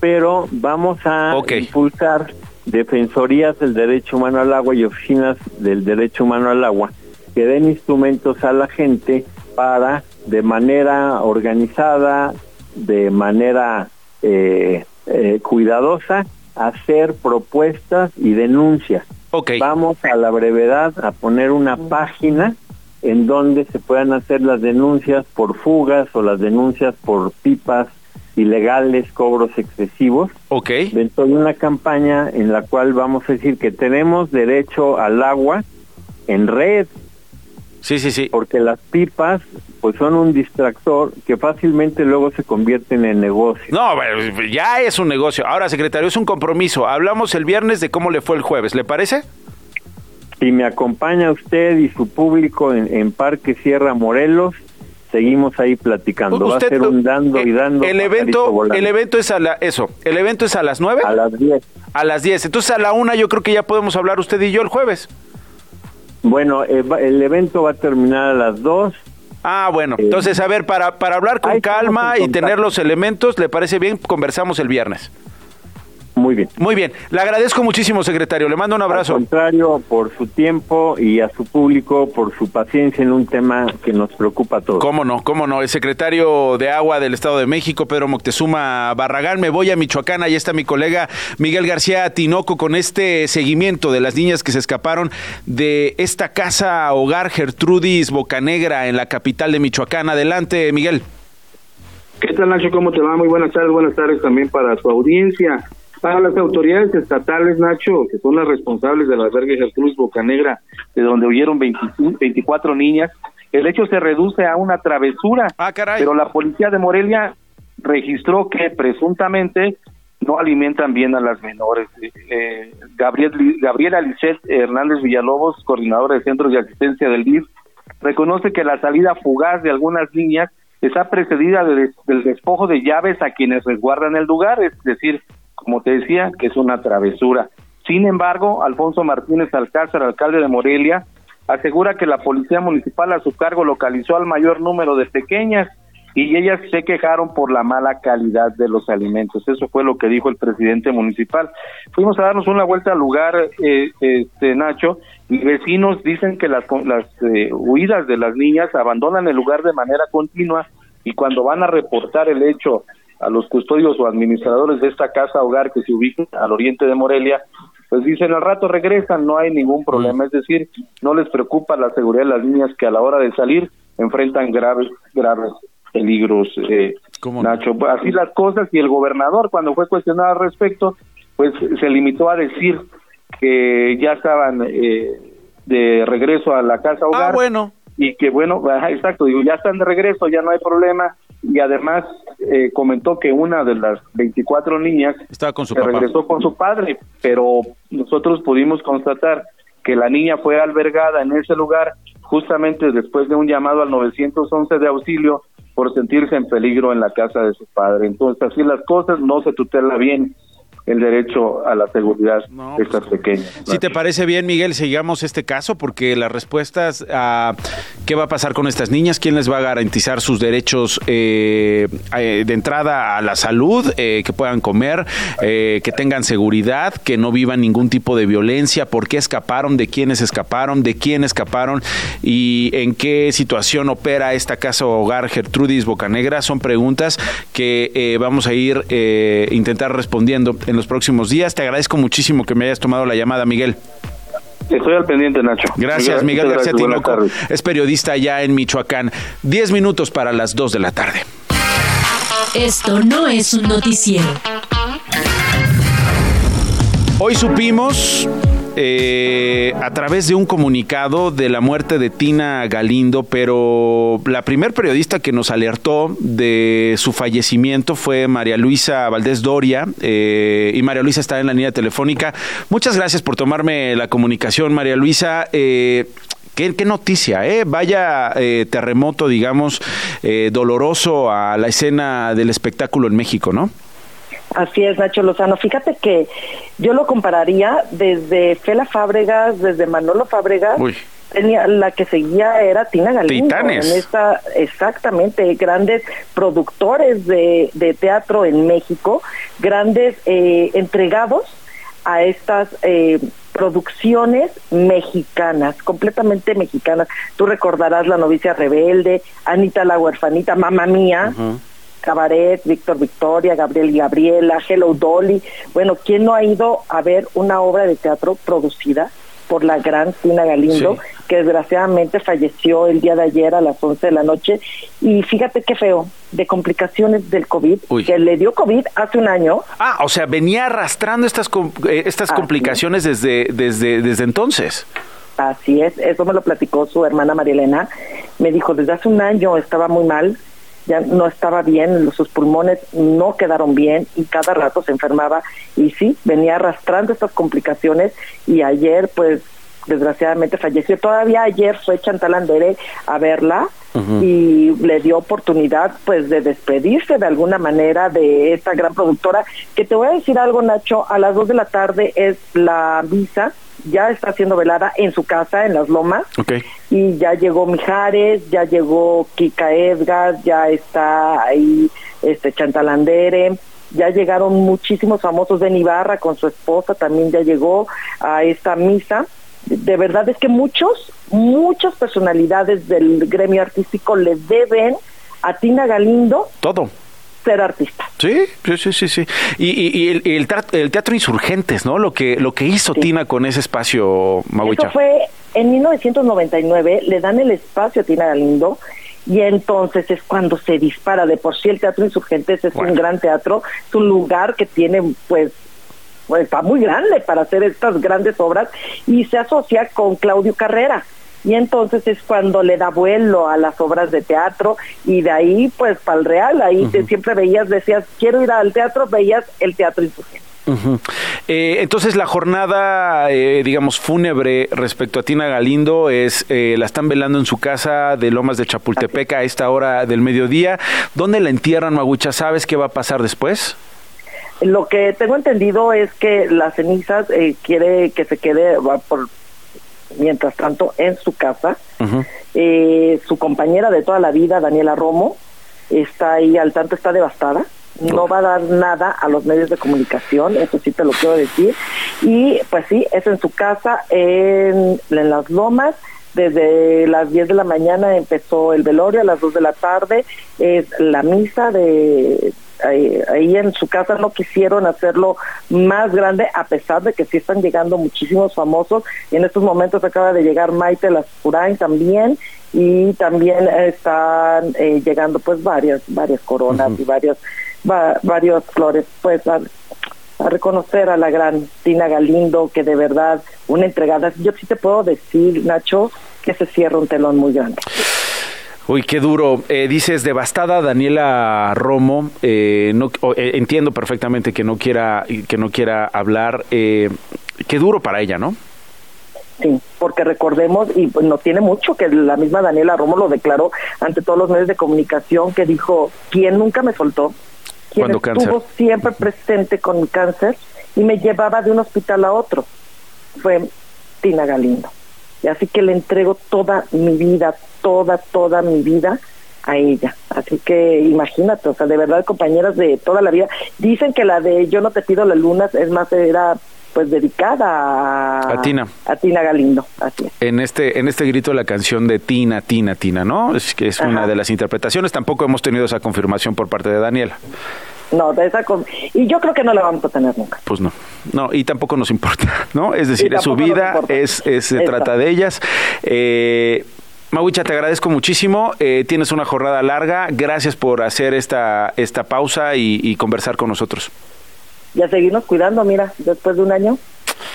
pero vamos a impulsar defensorías del derecho humano al agua y oficinas del derecho humano al agua que den instrumentos a la gente para de manera organizada, de manera eh, eh, cuidadosa hacer propuestas y denuncias. Vamos a la brevedad a poner una página en donde se puedan hacer las denuncias por fugas o las denuncias por pipas ilegales, cobros excesivos. Ok. Dentro de una campaña en la cual vamos a decir que tenemos derecho al agua en red, Sí, sí, sí. Porque las pipas pues son un distractor que fácilmente luego se convierten en negocio. No, ya es un negocio. Ahora, secretario, es un compromiso. Hablamos el viernes de cómo le fue el jueves, ¿le parece? Si me acompaña usted y su público en, Parque Sierra Morelos, seguimos ahí platicando. Va a ser un dando y dando. El evento, el evento es a la, eso, el evento es a las nueve. A las diez. A las diez. Entonces a la una yo creo que ya podemos hablar usted y yo el jueves. Bueno, eh, el evento va a terminar a las 2. Ah, bueno. Eh, Entonces, a ver, para, para hablar con calma y tener los elementos, ¿le parece bien? Conversamos el viernes. Muy bien. Muy bien, le agradezco muchísimo, secretario. Le mando un abrazo. Al contrario, por su tiempo y a su público por su paciencia en un tema que nos preocupa a todos. ¿Cómo no? ¿Cómo no? El secretario de Agua del Estado de México, Pedro Moctezuma Barragán. Me voy a Michoacán, ahí está mi colega Miguel García Tinoco con este seguimiento de las niñas que se escaparon de esta casa hogar Gertrudis Bocanegra en la capital de Michoacán. Adelante, Miguel. ¿Qué tal, Nacho? ¿Cómo te va? Muy buenas tardes. Buenas tardes también para su audiencia. Para las autoridades estatales, Nacho, que son las responsables del albergue Gertrudis Bocanegra, de donde huyeron 24 niñas, el hecho se reduce a una travesura. Ah, caray. Pero la policía de Morelia registró que presuntamente no alimentan bien a las menores. Eh, Gabriel, Gabriela Lisset Hernández Villalobos, coordinadora de centros de asistencia del DIF, reconoce que la salida fugaz de algunas niñas está precedida del despojo de llaves a quienes resguardan el lugar, es decir, como te decía, que es una travesura. Sin embargo, Alfonso Martínez Alcázar, alcalde de Morelia, asegura que la policía municipal a su cargo localizó al mayor número de pequeñas y ellas se quejaron por la mala calidad de los alimentos. Eso fue lo que dijo el presidente municipal. Fuimos a darnos una vuelta al lugar, eh, este, Nacho, y vecinos dicen que las, las eh, huidas de las niñas abandonan el lugar de manera continua y cuando van a reportar el hecho a los custodios o administradores de esta casa hogar que se ubica al oriente de Morelia, pues dicen al rato regresan, no hay ningún problema, es decir, no les preocupa la seguridad de las niñas que a la hora de salir enfrentan graves, graves peligros, eh, Nacho. Así las cosas y el gobernador cuando fue cuestionado al respecto, pues se limitó a decir que ya estaban eh, de regreso a la casa hogar. Ah, bueno. Y que bueno, <laughs> exacto, digo, ya están de regreso, ya no hay problema. Y además eh, comentó que una de las 24 niñas Estaba con su se papá. regresó con su padre, pero nosotros pudimos constatar que la niña fue albergada en ese lugar justamente después de un llamado al 911 de auxilio por sentirse en peligro en la casa de su padre. Entonces, así las cosas, no se tutela bien el derecho a la seguridad de estas pequeñas. Si te parece bien, Miguel, sigamos este caso porque las respuestas a qué va a pasar con estas niñas, quién les va a garantizar sus derechos eh, eh, de entrada a la salud, eh, que puedan comer, eh, que tengan seguridad, que no vivan ningún tipo de violencia, por qué escaparon, de quiénes escaparon, de quién escaparon y en qué situación opera esta casa hogar Gertrudis Bocanegra, son preguntas que eh, vamos a ir eh, intentar respondiendo en los próximos días. Te agradezco muchísimo que me hayas tomado la llamada, Miguel. Estoy al pendiente, Nacho. Gracias, Miguel García Tinoco. Es periodista allá en Michoacán. Diez minutos para las dos de la tarde. Esto no es un noticiero. Hoy supimos eh, a través de un comunicado de la muerte de Tina Galindo, pero la primer periodista que nos alertó de su fallecimiento fue María Luisa Valdés Doria, eh, y María Luisa está en la línea telefónica. Muchas gracias por tomarme la comunicación, María Luisa. Eh, Qué, noticia, ¿eh? Vaya eh, terremoto, digamos, eh, doloroso a la escena del espectáculo en México, ¿no? Así es, Nacho Lozano. Fíjate que yo lo compararía desde Fela Fábregas, desde Manolo Fábregas. Uy. Tenía, la que seguía era Tina Galindo. Titanes. En esta, exactamente, grandes productores de, de teatro en México, grandes eh, entregados a estas eh, producciones mexicanas, completamente mexicanas. Tú recordarás La novicia rebelde, Anita la huerfanita, Mamá Mía. Cabaret, Víctor Victoria, Gabriel y Gabriela, Hello Dolly. Bueno, ¿quién no ha ido a ver una obra de teatro producida por la gran Tina Galindo, Sí. que desgraciadamente falleció el día de ayer a las 11 de la noche? Y fíjate qué feo, de complicaciones del COVID, Uy. que le dio COVID hace un año. Ah, o sea, venía arrastrando estas eh, estas complicaciones desde, desde, desde entonces. Así es, eso me lo platicó su hermana María Elena. Me dijo, desde hace un año estaba muy mal, ya no estaba bien, sus pulmones no quedaron bien y cada rato se enfermaba. Y sí, venía arrastrando estas complicaciones y ayer, pues, desgraciadamente falleció. Todavía ayer fue Chantal Andere a verla y le dio oportunidad, pues, de despedirse de alguna manera de esta gran productora. Que te voy a decir algo, Nacho, a las dos de la tarde es la visa ya está siendo velada en su casa, en Las Lomas, y ya llegó Mijares, ya llegó Kika Edgar, ya está ahí este Chantal Andere, ya llegaron muchísimos famosos de Ibarra con su esposa, también ya llegó a esta misa. De verdad es que muchos, muchas personalidades del gremio artístico le deben a Tina Galindo todo ser artista. Sí, sí, sí, sí. Y, el, el, teatro Insurgentes, ¿no? Lo que, lo que hizo Tina con ese espacio, Maguicha. Eso fue en 1999, le dan el espacio a Tina Galindo y entonces es cuando se dispara. De por sí el Teatro Insurgentes es un gran teatro, es un lugar que tiene pues pues está muy grande para hacer estas grandes obras y se asocia con Claudio Carrera. Y entonces es cuando le da vuelo a las obras de teatro y de ahí pues para el real, ahí te, siempre veías, decías, quiero ir al teatro, veías el teatro insurgente. Eh, entonces la jornada, eh, digamos, fúnebre respecto a Tina Galindo es, eh, la están velando en su casa de Lomas de Chapultepec a esta hora del mediodía. ¿Dónde la entierran, Magucha? ¿Sabes qué va a pasar después? Lo que tengo entendido es que las cenizas quiere que se quede por mientras tanto en su casa. su compañera de toda la vida, Daniela Romo, está ahí al tanto, está devastada no va a dar nada a los medios de comunicación, eso sí te lo quiero decir. Y pues sí, es en su casa, en, Las Lomas. Desde las 10 de la mañana empezó el velorio, a las 2 de la tarde es la misa de, Ahí, en su casa no quisieron hacerlo más grande a pesar de que sí están llegando muchísimos famosos. Y en estos momentos acaba de llegar Maite Lascurain también y también están eh, llegando pues varias varias coronas y varios varios flores, pues a, reconocer a la gran Tina Galindo, que de verdad, una entregada, yo sí te puedo decir, Nacho, que se cierra un telón muy grande. Uy, qué duro. Eh, dices devastada Daniela Romo. Eh, no, eh, entiendo perfectamente que no quiera que no quiera hablar. qué duro para ella, ¿no? Sí, porque recordemos, y pues no tiene mucho, que la misma Daniela Romo lo declaró ante todos los medios de comunicación, que dijo, ¿quién nunca me soltó? quien estuvo siempre presente con mi cáncer y me llevaba de un hospital a otro. Fue Tina Galindo. Y así que le entrego toda mi vida, toda, toda mi vida a ella. Así que imagínate, o sea, de verdad, compañeras de toda la vida. Dicen que la de Yo no te pido la luna, es más, era pues dedicada a, Tina. A Tina Galindo, así En este, en este grito la canción de Tina, Tina, Tina, ¿no? Es que es una de las interpretaciones. Tampoco hemos tenido esa confirmación por parte de Daniela. No, de esa y yo creo que no la vamos a tener nunca. Pues no, no, y tampoco nos importa, <laughs> ¿no? Es decir, es su vida, es, es, se trata de ellas. Eh, Mawicha, te agradezco muchísimo. Eh, tienes una jornada larga. Gracias por hacer esta, esta pausa y, y conversar con nosotros y a seguirnos cuidando, mira, después de un año,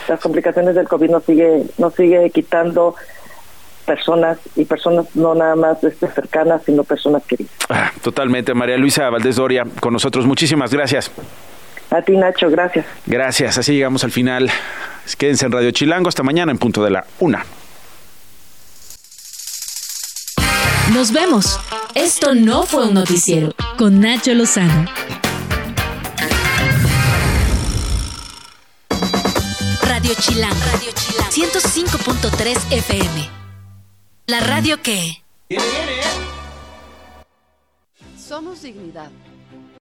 las complicaciones del COVID nos sigue, nos sigue quitando personas y personas no nada más este, cercanas, sino personas queridas. Ah, totalmente, María Luisa Valdés Doria, con nosotros. Muchísimas gracias. A ti, Nacho, gracias. Gracias, así llegamos al final. Quédense en Radio Chilango hasta mañana en punto de la una. Nos vemos. Esto no fue un noticiero con Nacho Lozano. Radio Chilán. Radio Chilán. 105.3 FM. La radio que... Somos dignidad